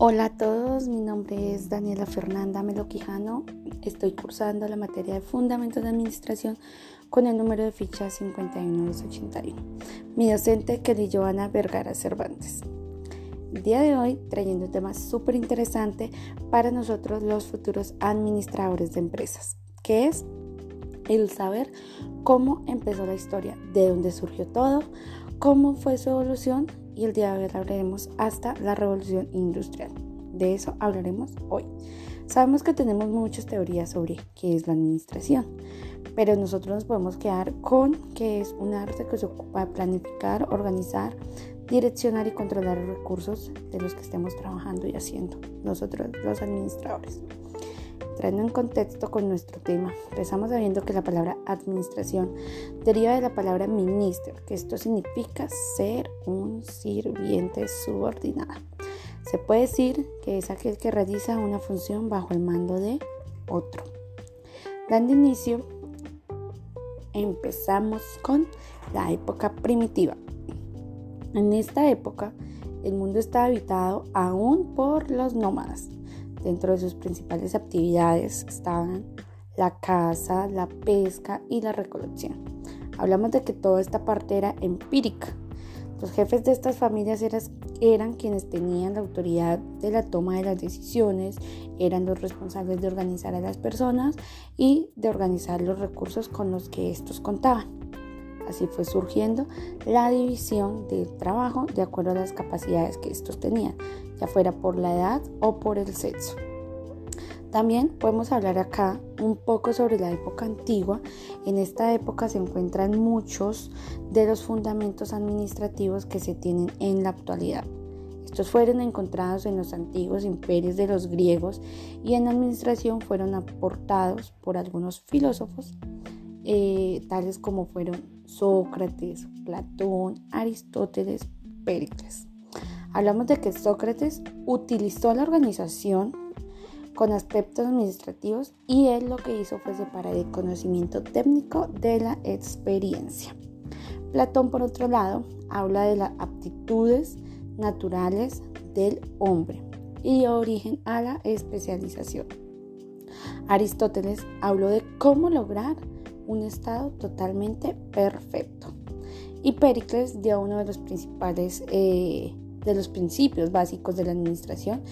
Hola a todos, mi nombre es Daniela Fernanda Meloquijano. Estoy cursando la materia de Fundamentos de Administración con el número de ficha 51281. Mi docente Kelly Joana Vergara Cervantes. El día de hoy trayendo un tema súper interesante para nosotros los futuros administradores de empresas, que es el saber cómo empezó la historia, de dónde surgió todo, cómo fue su evolución y el día de hoy hablaremos hasta la revolución industrial. De eso hablaremos hoy. Sabemos que tenemos muchas teorías sobre qué es la administración, pero nosotros nos podemos quedar con que es un arte que se ocupa de planificar, organizar, direccionar y controlar los recursos de los que estemos trabajando y haciendo nosotros los administradores. Entrando en contexto con nuestro tema, empezamos sabiendo que la palabra administración deriva de la palabra minister, que esto significa ser un sirviente subordinado. Se puede decir que es aquel que realiza una función bajo el mando de otro. Dando inicio, empezamos con la época primitiva. En esta época, el mundo está habitado aún por los nómadas Dentro de sus principales actividades estaban la caza, la pesca y la recolección. Hablamos de que toda esta parte era empírica. Los jefes de estas familias eran, quienes tenían la autoridad de la toma de las decisiones, eran los responsables de organizar a las personas y de organizar los recursos con los que estos contaban. Así fue surgiendo la división del trabajo de acuerdo a las capacidades que estos tenían, ya fuera por la edad o por el sexo. También podemos hablar acá un poco sobre la época antigua. En esta época se encuentran muchos de los fundamentos administrativos que se tienen en la actualidad. Estos fueron encontrados en los antiguos imperios de los griegos y en administración fueron aportados por algunos filósofos, eh, tales como fueron Sócrates, Platón, Aristóteles, Péricles. Hablamos de que Sócrates utilizó la organización con aspectos administrativos y él lo que hizo fue separar el conocimiento técnico de la experiencia. Platón, por otro lado, habla de las aptitudes naturales del hombre y dio origen a la especialización. Aristóteles habló de cómo lograr un estado totalmente perfecto. Y Pericles dio uno de los principales, eh, de los principios básicos de la administración,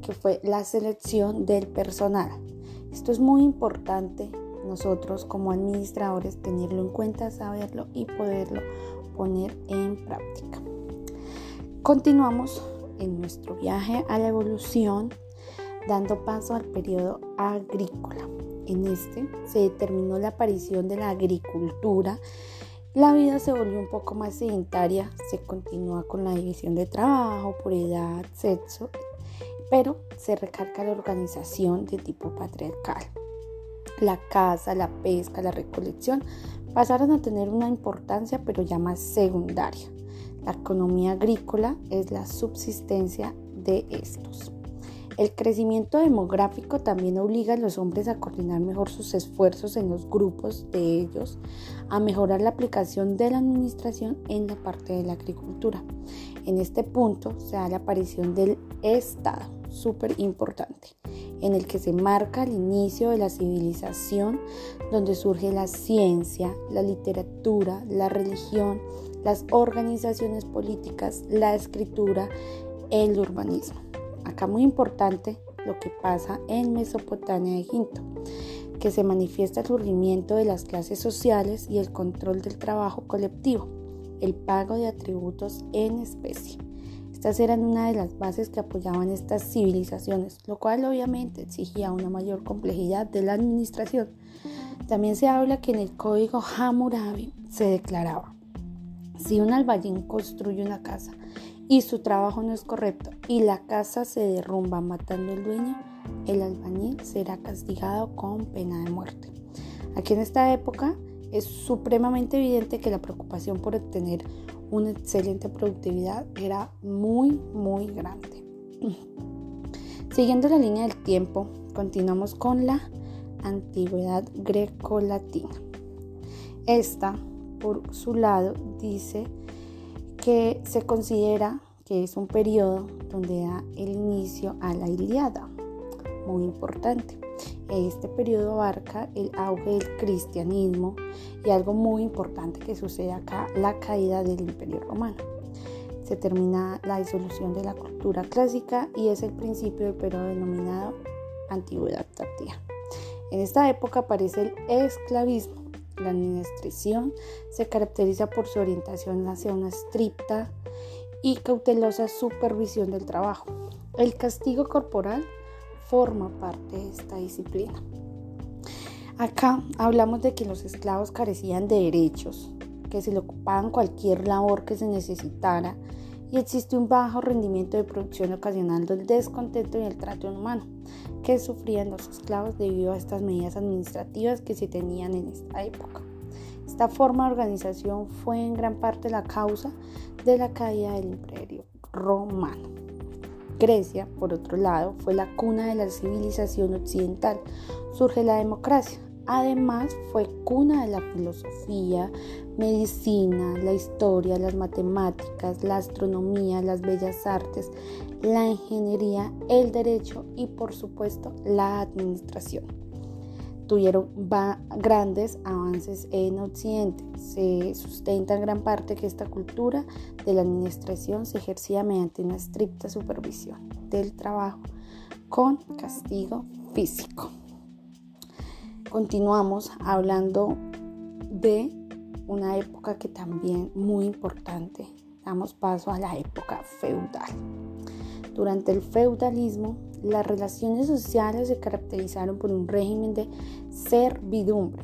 que fue la selección del personal. Esto es muy importante nosotros como administradores tenerlo en cuenta, saberlo y poderlo poner en práctica. Continuamos en nuestro viaje a la evolución dando paso al periodo agrícola. En este se determinó la aparición de la agricultura. La vida se volvió un poco más sedentaria, se continúa con la división de trabajo por edad, sexo, pero se recarga la organización de tipo patriarcal. La caza, la pesca, la recolección pasaron a tener una importancia pero ya más secundaria. La economía agrícola es la subsistencia de estos. El crecimiento demográfico también obliga a los hombres a coordinar mejor sus esfuerzos en los grupos de ellos, a mejorar la aplicación de la administración en la parte de la agricultura. En este punto se da la aparición del Estado, súper importante, en el que se marca el inicio de la civilización, donde surge la ciencia, la literatura, la religión, las organizaciones políticas, la escritura, el urbanismo. Acá muy importante lo que pasa en Mesopotamia de Egipto, que se manifiesta el surgimiento de las clases sociales y el control del trabajo colectivo, el pago de atributos en especie. Estas eran una de las bases que apoyaban estas civilizaciones, lo cual obviamente exigía una mayor complejidad de la administración. También se habla que en el código Hammurabi se declaraba, si un albañil construye una casa y su trabajo no es correcto y la casa se derrumba matando al dueño, el albañil será castigado con pena de muerte. Aquí en esta época es supremamente evidente que la preocupación por obtener una excelente productividad era muy, muy grande. Siguiendo la línea del tiempo, continuamos con la antigüedad greco-latina. Esta, por su lado, dice que se considera que es un periodo donde da el inicio a la Iliada, muy importante. Este periodo abarca el auge del cristianismo y algo muy importante que sucede acá, la caída del imperio romano. Se termina la disolución de la cultura clásica y es el principio del periodo denominado antigüedad tardía. En esta época aparece el esclavismo. La administración se caracteriza por su orientación hacia una estricta y cautelosa supervisión del trabajo. El castigo corporal forma parte de esta disciplina. Acá hablamos de que los esclavos carecían de derechos, que se le ocupaban cualquier labor que se necesitara y existe un bajo rendimiento de producción ocasionando el descontento y el trato inhumano que sufrían los esclavos debido a estas medidas administrativas que se tenían en esta época. Esta forma de organización fue en gran parte la causa de la caída del imperio romano. Grecia, por otro lado, fue la cuna de la civilización occidental. Surge la democracia. Además, fue cuna de la filosofía, medicina, la historia, las matemáticas, la astronomía, las bellas artes, la ingeniería, el derecho y, por supuesto, la administración tuvieron grandes avances en Occidente. Se sustenta en gran parte que esta cultura de la administración se ejercía mediante una estricta supervisión del trabajo con castigo físico. Continuamos hablando de una época que también muy importante. Damos paso a la época feudal. Durante el feudalismo, las relaciones sociales se caracterizaron por un régimen de servidumbre.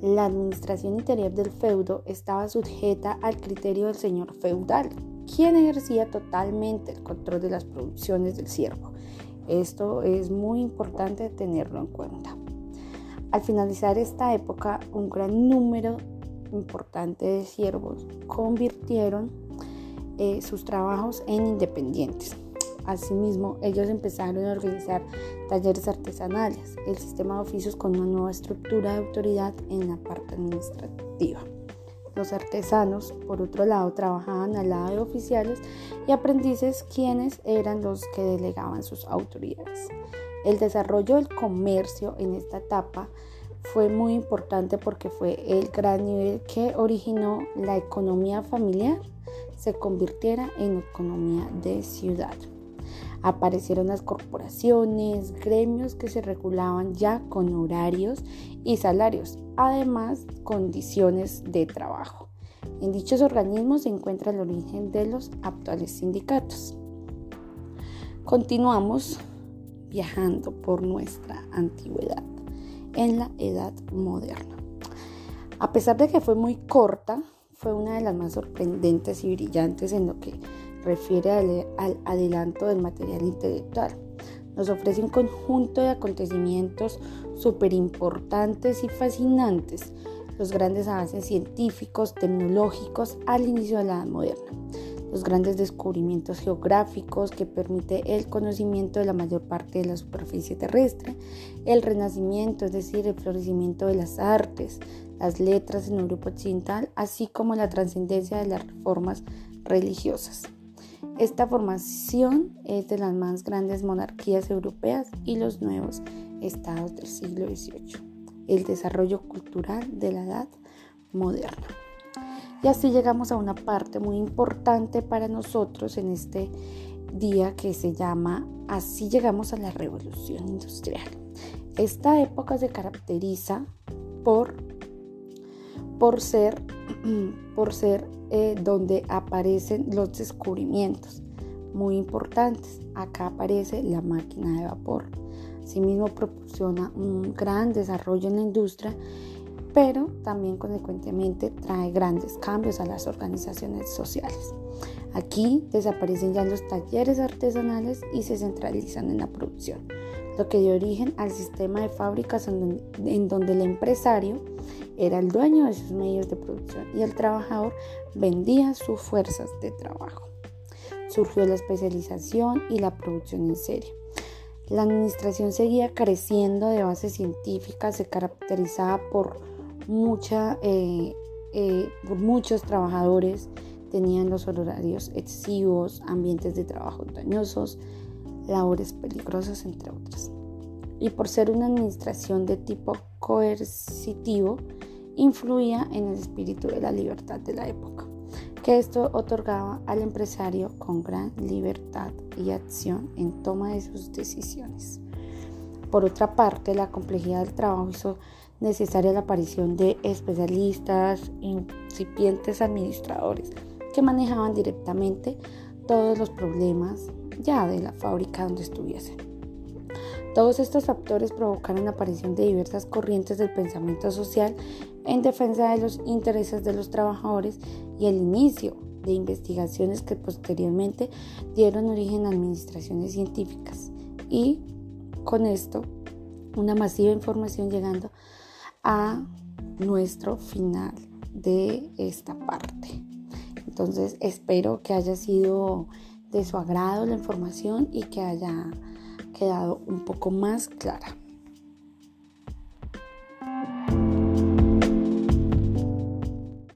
La administración interior del feudo estaba sujeta al criterio del señor feudal, quien ejercía totalmente el control de las producciones del siervo. Esto es muy importante tenerlo en cuenta. Al finalizar esta época, un gran número importante de siervos convirtieron eh, sus trabajos en independientes. Asimismo, ellos empezaron a organizar talleres artesanales, el sistema de oficios con una nueva estructura de autoridad en la parte administrativa. Los artesanos, por otro lado, trabajaban al lado de oficiales y aprendices quienes eran los que delegaban sus autoridades. El desarrollo del comercio en esta etapa fue muy importante porque fue el gran nivel que originó la economía familiar se convirtiera en economía de ciudad. Aparecieron las corporaciones, gremios que se regulaban ya con horarios y salarios, además condiciones de trabajo. En dichos organismos se encuentra el origen de los actuales sindicatos. Continuamos viajando por nuestra antigüedad en la edad moderna. A pesar de que fue muy corta, fue una de las más sorprendentes y brillantes en lo que refiere al, adelanto del material intelectual. Nos ofrece un conjunto de acontecimientos súper importantes y fascinantes, los grandes avances científicos, tecnológicos al inicio de la edad moderna, los grandes descubrimientos geográficos que permite el conocimiento de la mayor parte de la superficie terrestre, el renacimiento, es decir, el florecimiento de las artes, las letras en Europa Occidental, así como la trascendencia de las reformas religiosas. Esta formación es de las más grandes monarquías europeas y los nuevos estados del siglo XVIII, el desarrollo cultural de la edad moderna. Y así llegamos a una parte muy importante para nosotros en este día que se llama Así llegamos a la revolución industrial. Esta época se caracteriza por por ser, por ser eh, donde aparecen los descubrimientos muy importantes. Acá aparece la máquina de vapor. Asimismo proporciona un gran desarrollo en la industria, pero también consecuentemente trae grandes cambios a las organizaciones sociales. Aquí desaparecen ya los talleres artesanales y se centralizan en la producción, lo que dio origen al sistema de fábricas en donde el empresario era el dueño de sus medios de producción y el trabajador vendía sus fuerzas de trabajo. Surgió la especialización y la producción en serie. La administración seguía creciendo de base científica, se caracterizaba por, mucha, eh, eh, muchos trabajadores, tenían los horarios excesivos, ambientes de trabajo dañosos, labores peligrosas, entre otras. Y por ser una administración de tipo coercitivo, influía en el espíritu de la libertad de la época, que esto otorgaba al empresario con gran libertad y acción en toma de sus decisiones. Por otra parte, la complejidad del trabajo hizo necesaria la aparición de especialistas, incipientes administradores que manejaban directamente todos los problemas ya de la fábrica donde estuviesen. Todos estos factores provocaron la aparición de diversas corrientes del pensamiento social en defensa de los intereses de los trabajadores y el inicio de investigaciones que posteriormente dieron origen a administraciones científicas y con esto una masiva información llegando a nuestro final de esta parte. Entonces espero que haya sido de su agrado la información y que haya quedado un poco más clara.